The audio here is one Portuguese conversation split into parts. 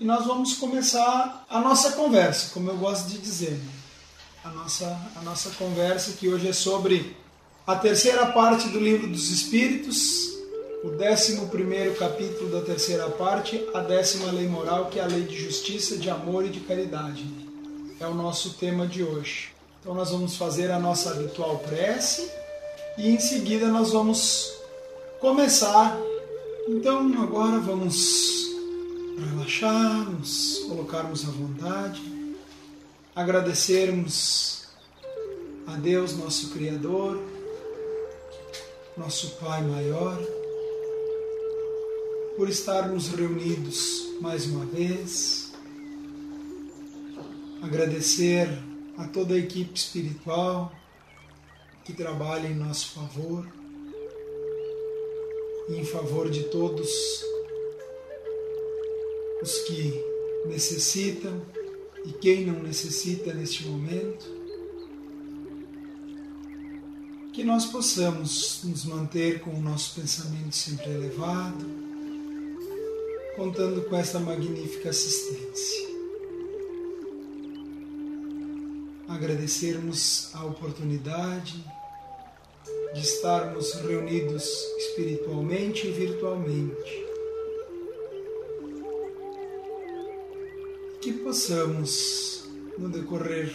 E nós vamos começar a nossa conversa, como eu gosto de dizer. né? A nossa, a nossa conversa que hoje é sobre a terceira parte do livro dos Espíritos, o décimo primeiro capítulo da terceira parte, a décima lei moral, que é a lei de justiça, de amor e de caridade. É o nosso tema de hoje. Então nós vamos fazer a nossa habitual prece e em seguida nós vamos começar. Então agora vamos relaxarmos, colocarmos à vontade, agradecermos a Deus, nosso Criador, nosso Pai maior, por estarmos reunidos mais uma vez, agradecer a toda a equipe espiritual que trabalha em nosso favor e em favor de todos os que necessitam e quem não necessita neste momento. Que nós possamos nos manter com o nosso pensamento sempre elevado, contando com esta magnífica assistência. Agradecermos a oportunidade de estarmos reunidos espiritualmente e virtualmente que possamos, no decorrer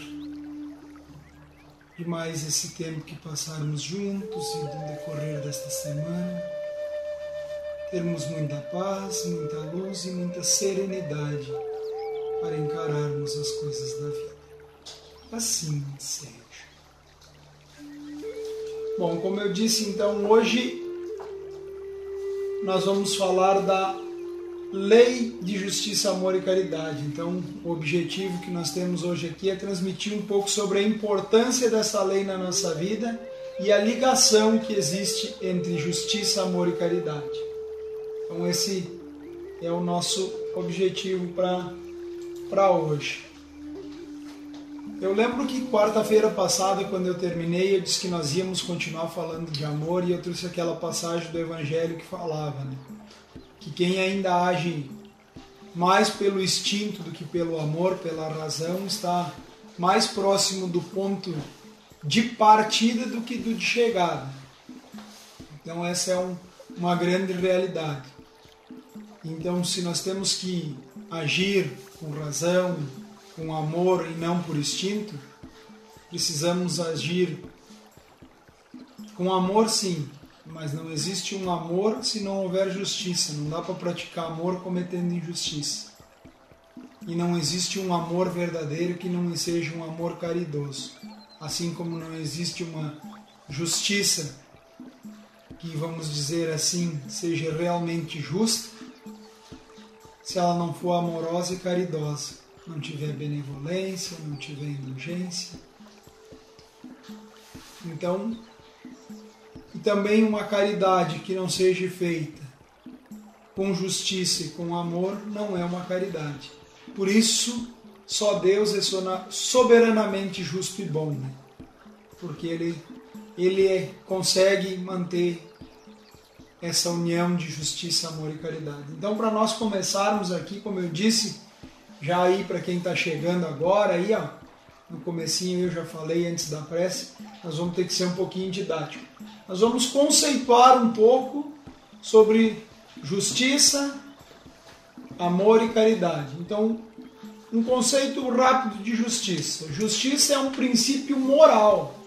de mais esse tempo que passarmos juntos e no decorrer desta semana, termos muita paz, muita luz e muita serenidade para encararmos as coisas da vida. Assim seja. Bom, como eu disse, então hoje nós vamos falar da Lei de Justiça, Amor e Caridade. Então, o objetivo que nós temos hoje aqui é transmitir um pouco sobre a importância dessa lei na nossa vida e a ligação que existe entre justiça, amor e caridade. Então, esse é o nosso objetivo para hoje. Eu lembro que quarta-feira passada, quando eu terminei, eu disse que nós íamos continuar falando de amor e eu trouxe aquela passagem do Evangelho que falava, né? Que quem ainda age mais pelo instinto do que pelo amor, pela razão, está mais próximo do ponto de partida do que do de chegada. Então essa é um, uma grande realidade. Então se nós temos que agir com razão, com amor e não por instinto, precisamos agir com amor sim, mas não existe um amor se não houver justiça. Não dá para praticar amor cometendo injustiça. E não existe um amor verdadeiro que não seja um amor caridoso. Assim como não existe uma justiça que, vamos dizer assim, seja realmente justa, se ela não for amorosa e caridosa, não tiver benevolência, não tiver indulgência. Então, e também uma caridade que não seja feita com justiça e com amor não é uma caridade. Por isso, só Deus é soberanamente justo e bom, né? porque Ele, ele é, consegue manter essa união de justiça, amor e caridade. Então, para nós começarmos aqui, como eu disse, já aí para quem está chegando agora, aí ó, no comecinho eu já falei antes da prece, nós vamos ter que ser um pouquinho didático. Nós vamos conceituar um pouco sobre justiça, amor e caridade. Então, um conceito rápido de justiça. Justiça é um princípio moral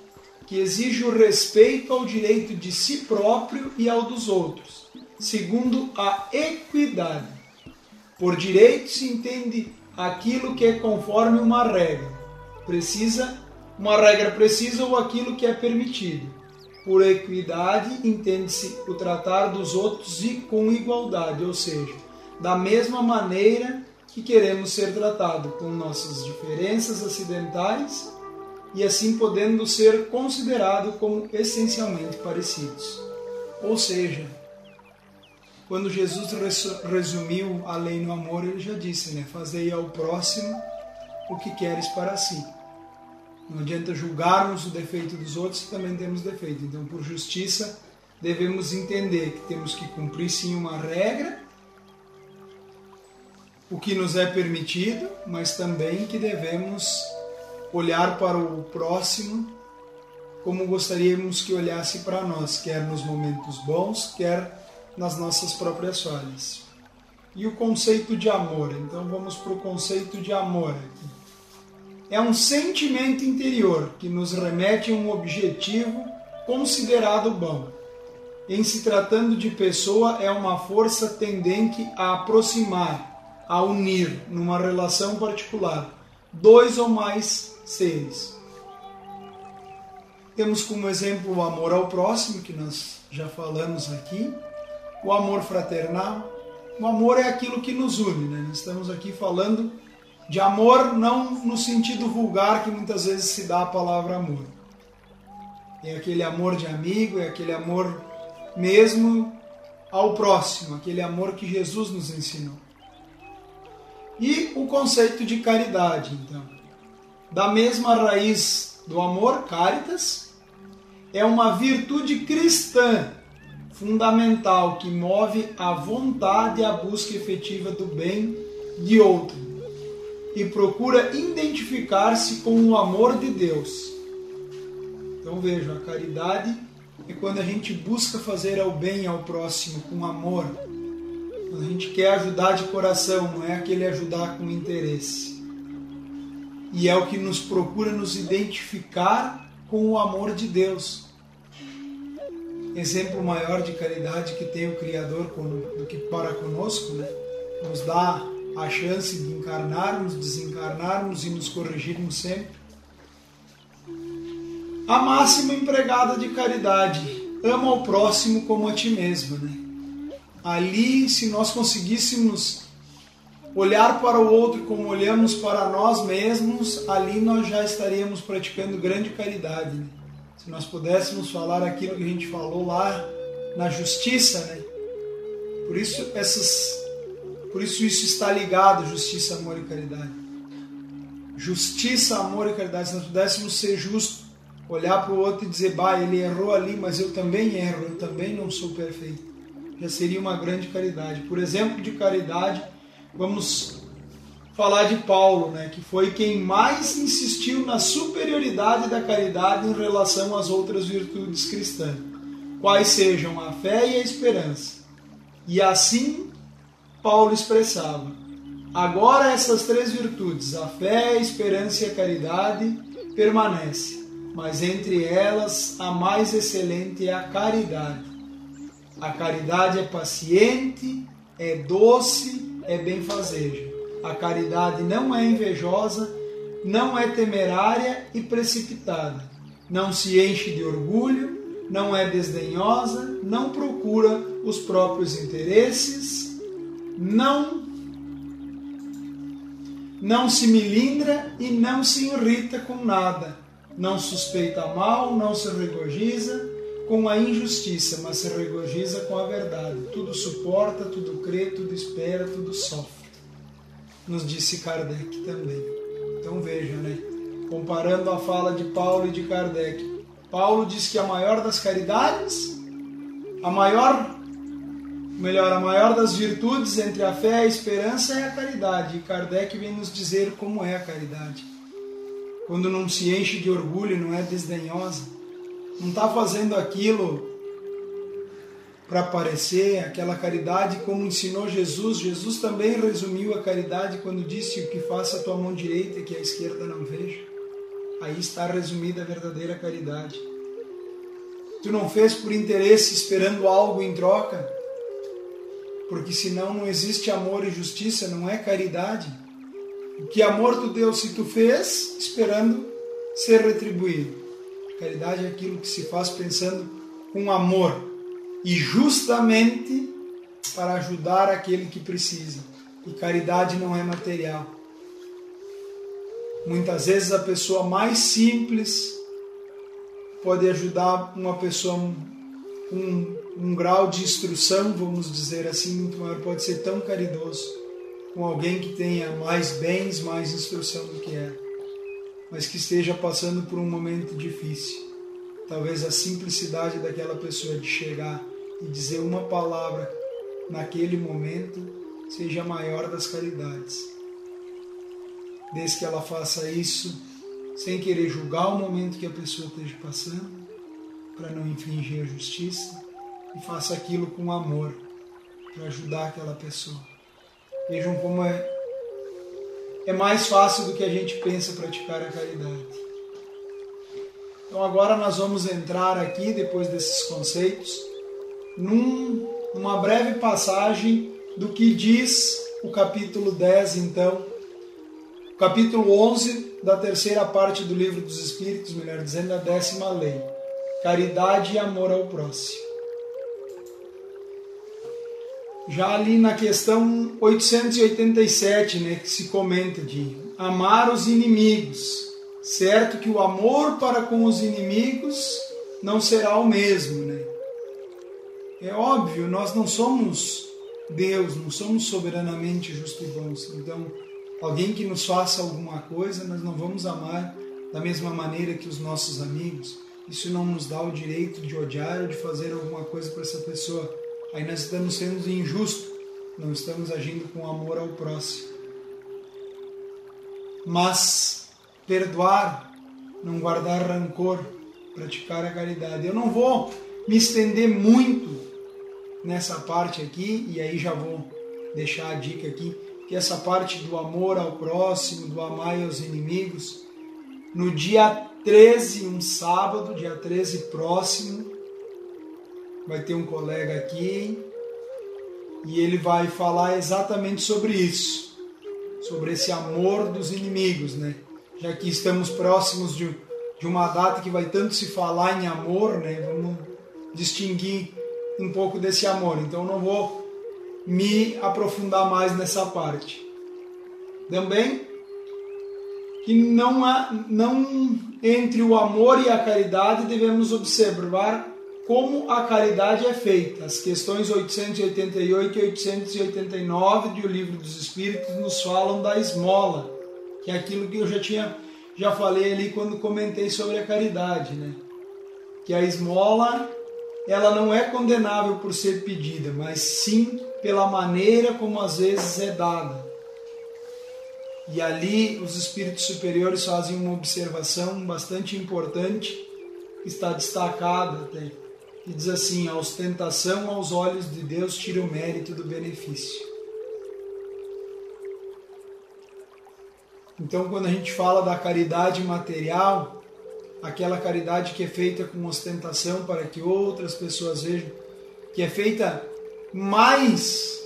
que exige o respeito ao direito de si próprio e ao dos outros, segundo a equidade. Por direito se entende aquilo que é conforme uma regra. Precisa uma regra precisa ou aquilo que é permitido. Por equidade, entende-se o tratar dos outros e com igualdade, ou seja, da mesma maneira que queremos ser tratados, com nossas diferenças acidentais e assim podendo ser considerados como essencialmente parecidos. Ou seja, quando Jesus resumiu a lei no amor, ele já disse, né? Fazei ao próximo o que queres para si. Não adianta julgarmos o defeito dos outros se também temos defeito. Então, por justiça, devemos entender que temos que cumprir sim uma regra, o que nos é permitido, mas também que devemos olhar para o próximo como gostaríamos que olhasse para nós, quer nos momentos bons, quer nas nossas próprias falhas. E o conceito de amor? Então vamos para o conceito de amor aqui. É um sentimento interior que nos remete a um objetivo considerado bom. Em se tratando de pessoa, é uma força tendente a aproximar, a unir numa relação particular dois ou mais seres. Temos como exemplo o amor ao próximo, que nós já falamos aqui, o amor fraternal. O amor é aquilo que nos une, né? Nós estamos aqui falando de amor não no sentido vulgar que muitas vezes se dá a palavra amor. É aquele amor de amigo, é aquele amor mesmo ao próximo, aquele amor que Jesus nos ensinou. E o conceito de caridade, então. Da mesma raiz do amor, caritas, é uma virtude cristã fundamental que move a vontade e a busca efetiva do bem de outro e procura identificar-se com o amor de Deus. Então vejam, a caridade é quando a gente busca fazer o bem ao próximo com amor, quando a gente quer ajudar de coração, não é aquele ajudar com interesse. E é o que nos procura nos identificar com o amor de Deus exemplo maior de caridade que tem o Criador do que para conosco, né? Nos dá a chance de encarnarmos, desencarnarmos e nos corrigirmos sempre. A máxima empregada de caridade, ama o próximo como a ti mesmo, né? Ali, se nós conseguíssemos olhar para o outro como olhamos para nós mesmos, ali nós já estaríamos praticando grande caridade. Né? se nós pudéssemos falar aquilo que a gente falou lá na justiça, né? Por isso essas, por isso isso está ligado justiça, amor e caridade. Justiça, amor e caridade. Se nós pudéssemos ser justos, olhar para o outro e dizer, bah, ele errou ali, mas eu também erro, eu também não sou perfeito. Já seria uma grande caridade. Por exemplo de caridade, vamos falar de Paulo, né, que foi quem mais insistiu na superioridade da caridade em relação às outras virtudes cristãs, quais sejam a fé e a esperança. E assim Paulo expressava: agora essas três virtudes, a fé, a esperança e a caridade, permanecem, mas entre elas a mais excelente é a caridade. A caridade é paciente, é doce, é benfazeja. A caridade não é invejosa, não é temerária e precipitada, não se enche de orgulho, não é desdenhosa, não procura os próprios interesses, não não se milindra e não se irrita com nada, não suspeita mal, não se regozija com a injustiça, mas se regozija com a verdade. Tudo suporta, tudo crê, tudo espera, tudo sofre nos disse Kardec também. Então vejam, né? Comparando a fala de Paulo e de Kardec. Paulo diz que a maior das caridades, a maior, melhor, a maior das virtudes entre a fé a esperança é a caridade. E Kardec vem nos dizer como é a caridade. Quando não se enche de orgulho, não é desdenhosa, não está fazendo aquilo para aparecer, aquela caridade como ensinou Jesus. Jesus também resumiu a caridade quando disse: O que faça a tua mão direita que a esquerda não veja. Aí está resumida a verdadeira caridade. Tu não fez por interesse esperando algo em troca, porque senão não existe amor e justiça, não é caridade. Que amor tu deu se tu fez esperando ser retribuído. Caridade é aquilo que se faz pensando com amor e justamente para ajudar aquele que precisa. E caridade não é material. Muitas vezes a pessoa mais simples pode ajudar uma pessoa um, um grau de instrução, vamos dizer assim, muito maior, pode ser tão caridoso com alguém que tenha mais bens, mais instrução do que ela, mas que esteja passando por um momento difícil. Talvez a simplicidade daquela pessoa de chegar e dizer uma palavra naquele momento seja a maior das caridades desde que ela faça isso sem querer julgar o momento que a pessoa esteja passando, para não infringir a justiça, e faça aquilo com amor, para ajudar aquela pessoa. Vejam como é, é mais fácil do que a gente pensa praticar a caridade. Então agora nós vamos entrar aqui, depois desses conceitos, num, numa breve passagem do que diz o capítulo 10, então, capítulo 11 da terceira parte do livro dos Espíritos, melhor dizendo, a décima lei: caridade e amor ao próximo. Já ali na questão 887, né, que se comenta de amar os inimigos. Certo que o amor para com os inimigos não será o mesmo, né? É óbvio, nós não somos Deus, não somos soberanamente justos e bons. Então, alguém que nos faça alguma coisa, nós não vamos amar da mesma maneira que os nossos amigos. Isso não nos dá o direito de odiar ou de fazer alguma coisa para essa pessoa. Aí nós estamos sendo injustos, não estamos agindo com amor ao próximo. Mas perdoar, não guardar rancor, praticar a caridade. Eu não vou me estender muito nessa parte aqui, e aí já vou deixar a dica aqui que essa parte do amor ao próximo, do amar aos inimigos, no dia 13, um sábado, dia 13 próximo, vai ter um colega aqui e ele vai falar exatamente sobre isso, sobre esse amor dos inimigos, né? Já que estamos próximos de, de uma data que vai tanto se falar em amor, né? Vamos distinguir um pouco desse amor. Então não vou me aprofundar mais nessa parte. Também que não há, não entre o amor e a caridade devemos observar como a caridade é feita. As questões 888 e 889 do Livro dos Espíritos nos falam da esmola, que é aquilo que eu já tinha já falei ali quando comentei sobre a caridade, né? Que a esmola ela não é condenável por ser pedida, mas sim pela maneira como às vezes é dada. E ali os espíritos superiores fazem uma observação bastante importante, que está destacada até, e diz assim: a ostentação aos olhos de Deus tira o mérito do benefício. Então, quando a gente fala da caridade material, aquela caridade que é feita com ostentação para que outras pessoas vejam, que é feita mais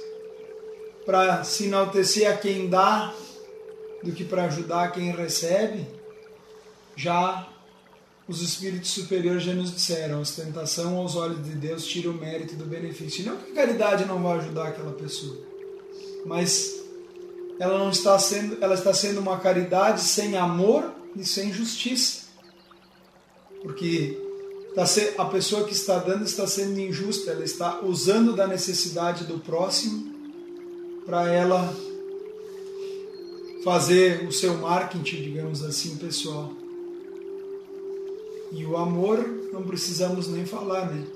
para se enaltecer a quem dá do que para ajudar quem recebe, já os espíritos superiores já nos disseram, a ostentação aos olhos de Deus tira o mérito do benefício. Não que a caridade não vai ajudar aquela pessoa, mas ela não está sendo, ela está sendo uma caridade sem amor e sem justiça. Porque Tá a pessoa que está dando está sendo injusta, ela está usando da necessidade do próximo para ela fazer o seu marketing, digamos assim, pessoal. E o amor não precisamos nem falar, né?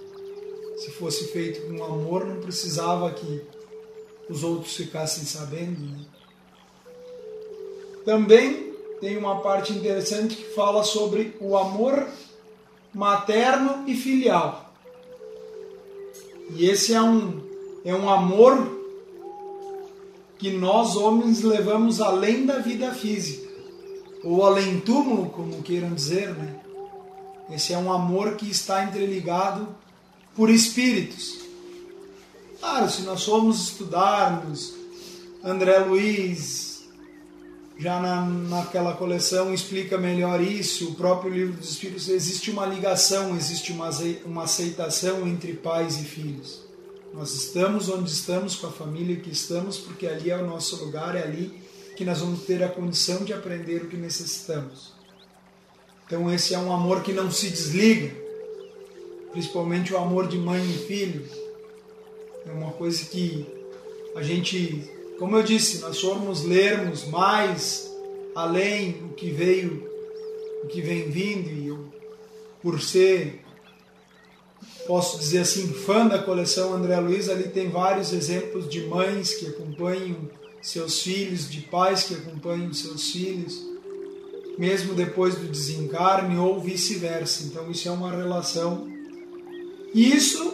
Se fosse feito com amor, não precisava que os outros ficassem sabendo, né? Também tem uma parte interessante que fala sobre o amor materno e filial. E esse é um, é um amor que nós homens levamos além da vida física, ou além túmulo, como queiram dizer, né? Esse é um amor que está interligado por espíritos. Claro, se nós formos estudarmos André Luiz, já na, naquela coleção explica melhor isso, o próprio livro dos Espíritos, existe uma ligação, existe uma, uma aceitação entre pais e filhos. Nós estamos onde estamos, com a família que estamos, porque ali é o nosso lugar, é ali que nós vamos ter a condição de aprender o que necessitamos. Então, esse é um amor que não se desliga, principalmente o amor de mãe e filho. É uma coisa que a gente como eu disse, nós formos lermos mais além o que veio, o que vem vindo, e eu, por ser, posso dizer assim, fã da coleção André Luiz, ali tem vários exemplos de mães que acompanham seus filhos, de pais que acompanham seus filhos, mesmo depois do desencarne ou vice-versa. Então, isso é uma relação. E isso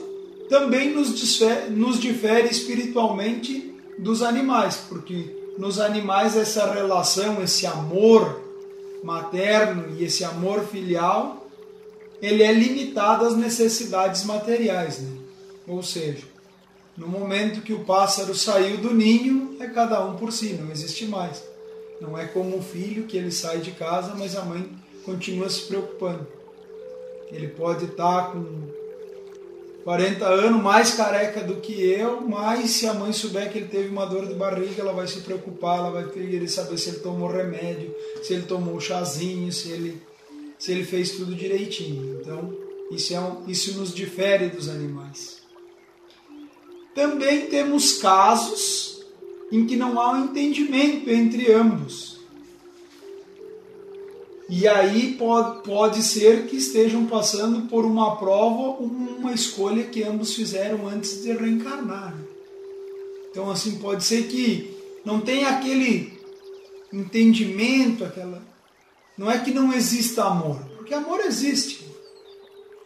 também nos difere, nos difere espiritualmente dos animais, porque nos animais essa relação, esse amor materno e esse amor filial, ele é limitado às necessidades materiais, né? Ou seja, no momento que o pássaro saiu do ninho, é cada um por si, não existe mais. Não é como o filho que ele sai de casa, mas a mãe continua se preocupando. Ele pode estar com 40 anos, mais careca do que eu, mas se a mãe souber que ele teve uma dor de barriga, ela vai se preocupar, ela vai querer saber se ele tomou remédio, se ele tomou o chazinho, se ele, se ele fez tudo direitinho. Então, isso, é um, isso nos difere dos animais. Também temos casos em que não há um entendimento entre ambos. E aí pode, pode ser que estejam passando por uma prova, uma escolha que ambos fizeram antes de reencarnar. Então, assim, pode ser que não tenha aquele entendimento, aquela. Não é que não exista amor, porque amor existe.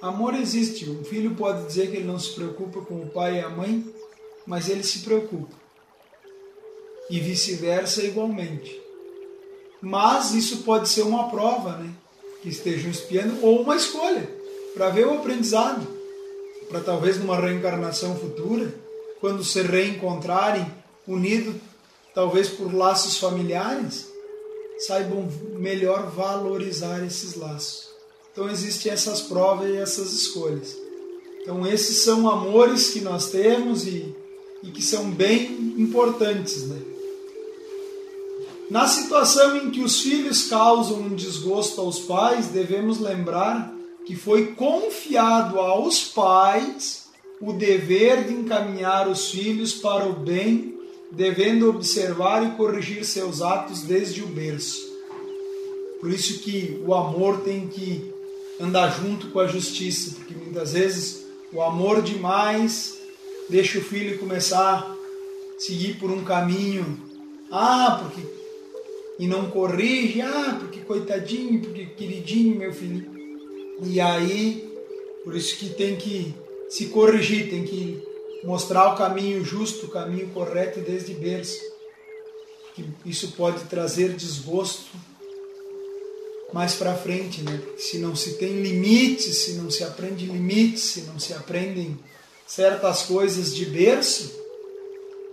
Amor existe. Um filho pode dizer que ele não se preocupa com o pai e a mãe, mas ele se preocupa. E vice-versa igualmente. Mas isso pode ser uma prova, né? Que estejam espiando, ou uma escolha, para ver o aprendizado. Para talvez numa reencarnação futura, quando se reencontrarem, unidos talvez por laços familiares, saibam melhor valorizar esses laços. Então existem essas provas e essas escolhas. Então esses são amores que nós temos e, e que são bem importantes, né? Na situação em que os filhos causam um desgosto aos pais, devemos lembrar que foi confiado aos pais o dever de encaminhar os filhos para o bem, devendo observar e corrigir seus atos desde o berço. Por isso que o amor tem que andar junto com a justiça, porque muitas vezes o amor demais deixa o filho começar a seguir por um caminho. Ah, porque e não corrige, ah, porque coitadinho, porque queridinho meu filho. E aí, por isso que tem que se corrigir, tem que mostrar o caminho justo, o caminho correto desde berço. Que isso pode trazer desgosto mais para frente, né? Se não se tem limites, se não se aprende limites, se não se aprendem certas coisas de berço,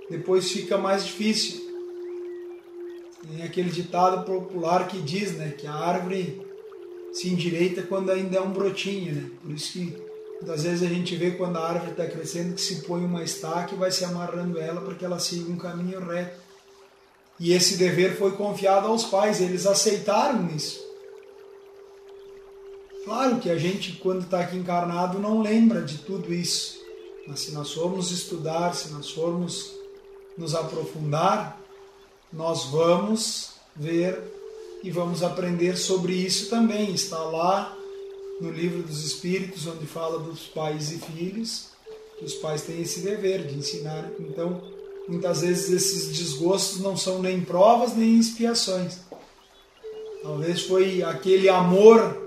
depois fica mais difícil. Tem aquele ditado popular que diz, né, que a árvore se endireita quando ainda é um brotinho, né? Por isso que muitas vezes a gente vê quando a árvore está crescendo que se põe uma estaca e vai se amarrando ela para que ela siga um caminho reto. E esse dever foi confiado aos pais, eles aceitaram isso. Claro que a gente, quando está aqui encarnado, não lembra de tudo isso. Mas se nós formos estudar, se nós formos nos aprofundar, nós vamos ver e vamos aprender sobre isso também. Está lá no livro dos Espíritos, onde fala dos pais e filhos, que os pais têm esse dever de ensinar. Então, muitas vezes esses desgostos não são nem provas nem expiações. Talvez foi aquele amor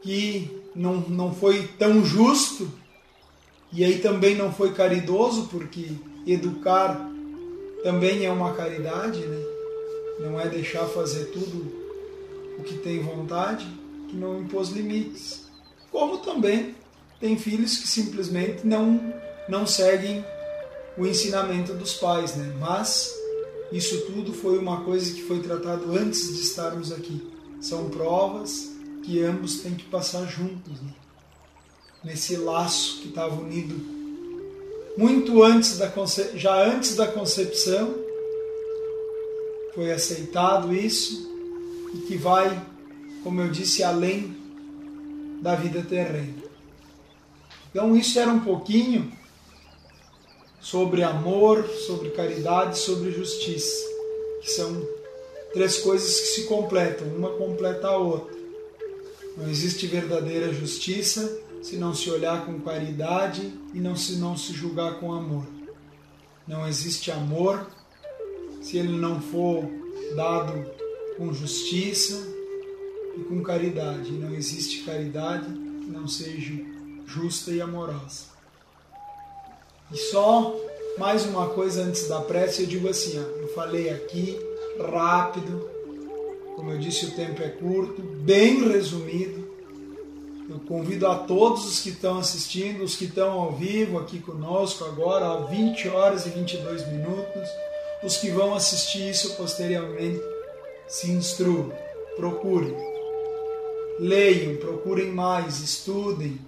que não, não foi tão justo e aí também não foi caridoso, porque educar também é uma caridade, né? Não é deixar fazer tudo o que tem vontade, que não impôs limites. Como também tem filhos que simplesmente não não seguem o ensinamento dos pais, né? Mas Isso tudo foi uma coisa que foi tratado antes de estarmos aqui. São provas que ambos têm que passar juntos, né? nesse laço que estava unido muito antes da já antes da concepção foi aceitado isso e que vai, como eu disse, além da vida terrena. Então isso era um pouquinho sobre amor, sobre caridade, sobre justiça, que são três coisas que se completam, uma completa a outra. Não existe verdadeira justiça se não se olhar com caridade e não se não se julgar com amor. Não existe amor se ele não for dado com justiça e com caridade. E não existe caridade que não seja justa e amorosa. E só mais uma coisa antes da prece, eu digo assim, ó, eu falei aqui rápido, como eu disse, o tempo é curto, bem resumido. Eu convido a todos os que estão assistindo, os que estão ao vivo aqui conosco agora, a 20 horas e 22 minutos, os que vão assistir isso posteriormente, se instruam, procurem, leiam, procurem mais, estudem.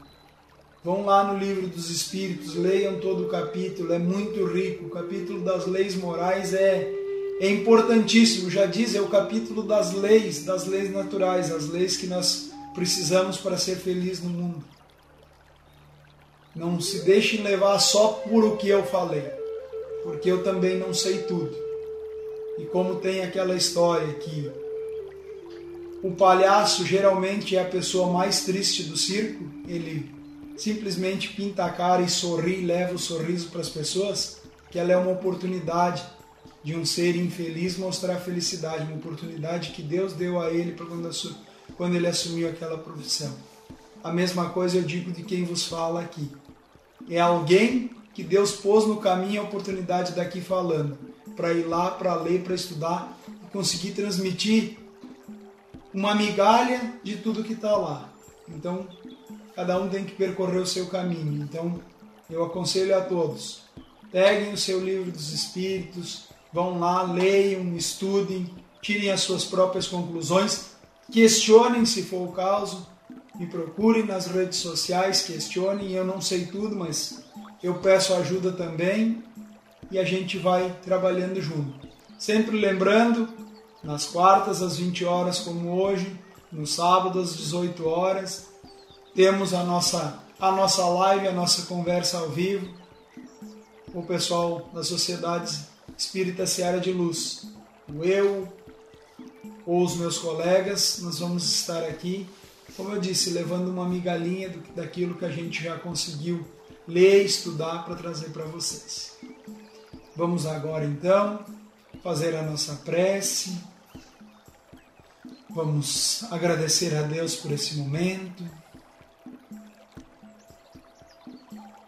Vão lá no livro dos Espíritos, leiam todo o capítulo, é muito rico. O capítulo das leis morais é é importantíssimo, já diz, é o capítulo das leis, das leis naturais, as leis que nós precisamos para ser feliz no mundo. Não se deixem levar só por o que eu falei, porque eu também não sei tudo. E como tem aquela história que o palhaço geralmente é a pessoa mais triste do circo, ele simplesmente pinta a cara e sorri, leva o sorriso para as pessoas, que ela é uma oportunidade de um ser infeliz mostrar felicidade, uma oportunidade que Deus deu a ele quando, ele assumiu aquela profissão. A mesma coisa eu digo de quem vos fala aqui. É alguém que Deus pôs no caminho a oportunidade daqui falando, para ir lá, para ler, para estudar e conseguir transmitir uma migalha de tudo que está lá. Então, cada um tem que percorrer o seu caminho. Então, eu aconselho a todos: peguem o seu livro dos Espíritos, Vão lá, leiam, estudem, tirem as suas próprias conclusões, questionem se for o caso, me procurem nas redes sociais, questionem. Eu não sei tudo, mas eu peço ajuda também e a gente vai trabalhando junto. Sempre lembrando, nas quartas às 20 horas, como hoje, no sábado às 18 horas, temos a nossa, a nossa live, a nossa conversa ao vivo. O pessoal das sociedades Espírita Seara de Luz. Eu ou os meus colegas, nós vamos estar aqui, como eu disse, levando uma migalhinha daquilo que a gente já conseguiu ler e estudar para trazer para vocês. Vamos agora então fazer a nossa prece. Vamos agradecer a Deus por esse momento.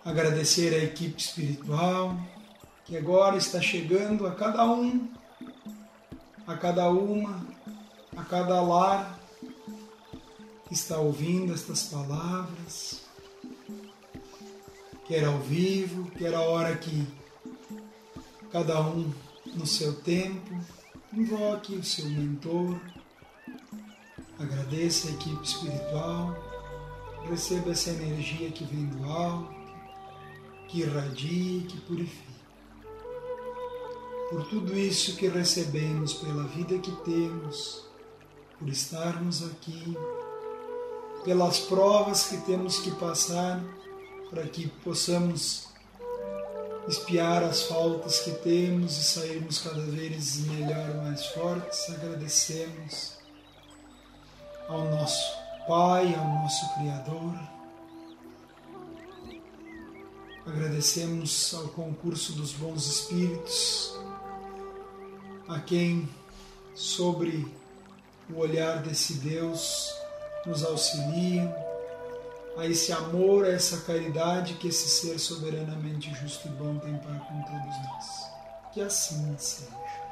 Agradecer a equipe espiritual que agora está chegando a cada um, a cada uma, a cada lar que está ouvindo estas palavras, quer ao vivo, quer a hora que cada um no seu tempo. Invoque o seu mentor, agradeça a equipe espiritual, receba essa energia que vem do alto, que irradie, que purifica por tudo isso que recebemos, pela vida que temos, por estarmos aqui, pelas provas que temos que passar para que possamos espiar as faltas que temos e sairmos cada vez melhor, mais fortes. Agradecemos ao nosso Pai, ao nosso Criador. Agradecemos ao concurso dos bons espíritos a quem, sobre o olhar desse Deus, nos auxiliam, a esse amor, a essa caridade que esse ser soberanamente justo e bom tem para com todos nós. Que assim seja.